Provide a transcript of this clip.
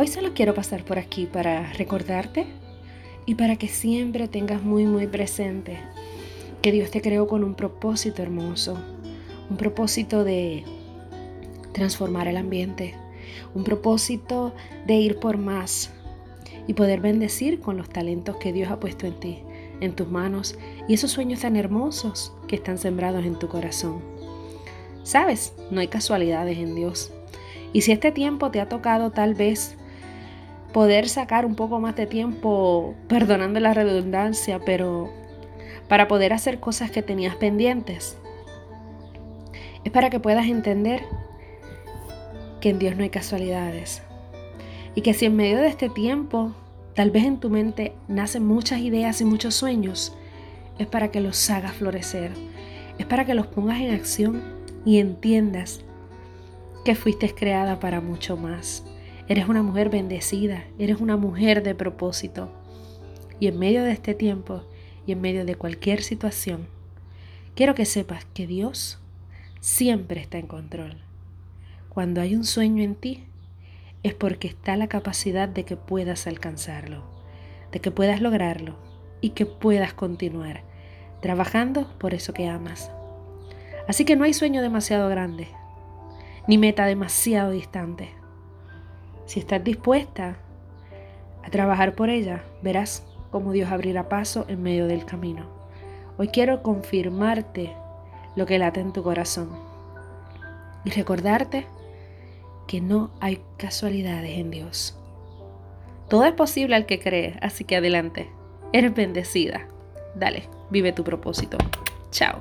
Hoy solo quiero pasar por aquí para recordarte y para que siempre tengas muy muy presente que Dios te creó con un propósito hermoso, un propósito de transformar el ambiente, un propósito de ir por más y poder bendecir con los talentos que Dios ha puesto en ti, en tus manos y esos sueños tan hermosos que están sembrados en tu corazón. Sabes, no hay casualidades en Dios. Y si este tiempo te ha tocado tal vez poder sacar un poco más de tiempo, perdonando la redundancia, pero para poder hacer cosas que tenías pendientes. Es para que puedas entender que en Dios no hay casualidades. Y que si en medio de este tiempo, tal vez en tu mente nacen muchas ideas y muchos sueños, es para que los hagas florecer. Es para que los pongas en acción y entiendas que fuiste creada para mucho más. Eres una mujer bendecida, eres una mujer de propósito. Y en medio de este tiempo y en medio de cualquier situación, quiero que sepas que Dios siempre está en control. Cuando hay un sueño en ti, es porque está la capacidad de que puedas alcanzarlo, de que puedas lograrlo y que puedas continuar trabajando por eso que amas. Así que no hay sueño demasiado grande, ni meta demasiado distante. Si estás dispuesta a trabajar por ella, verás cómo Dios abrirá paso en medio del camino. Hoy quiero confirmarte lo que late en tu corazón y recordarte que no hay casualidades en Dios. Todo es posible al que cree, así que adelante. Eres bendecida. Dale, vive tu propósito. Chao.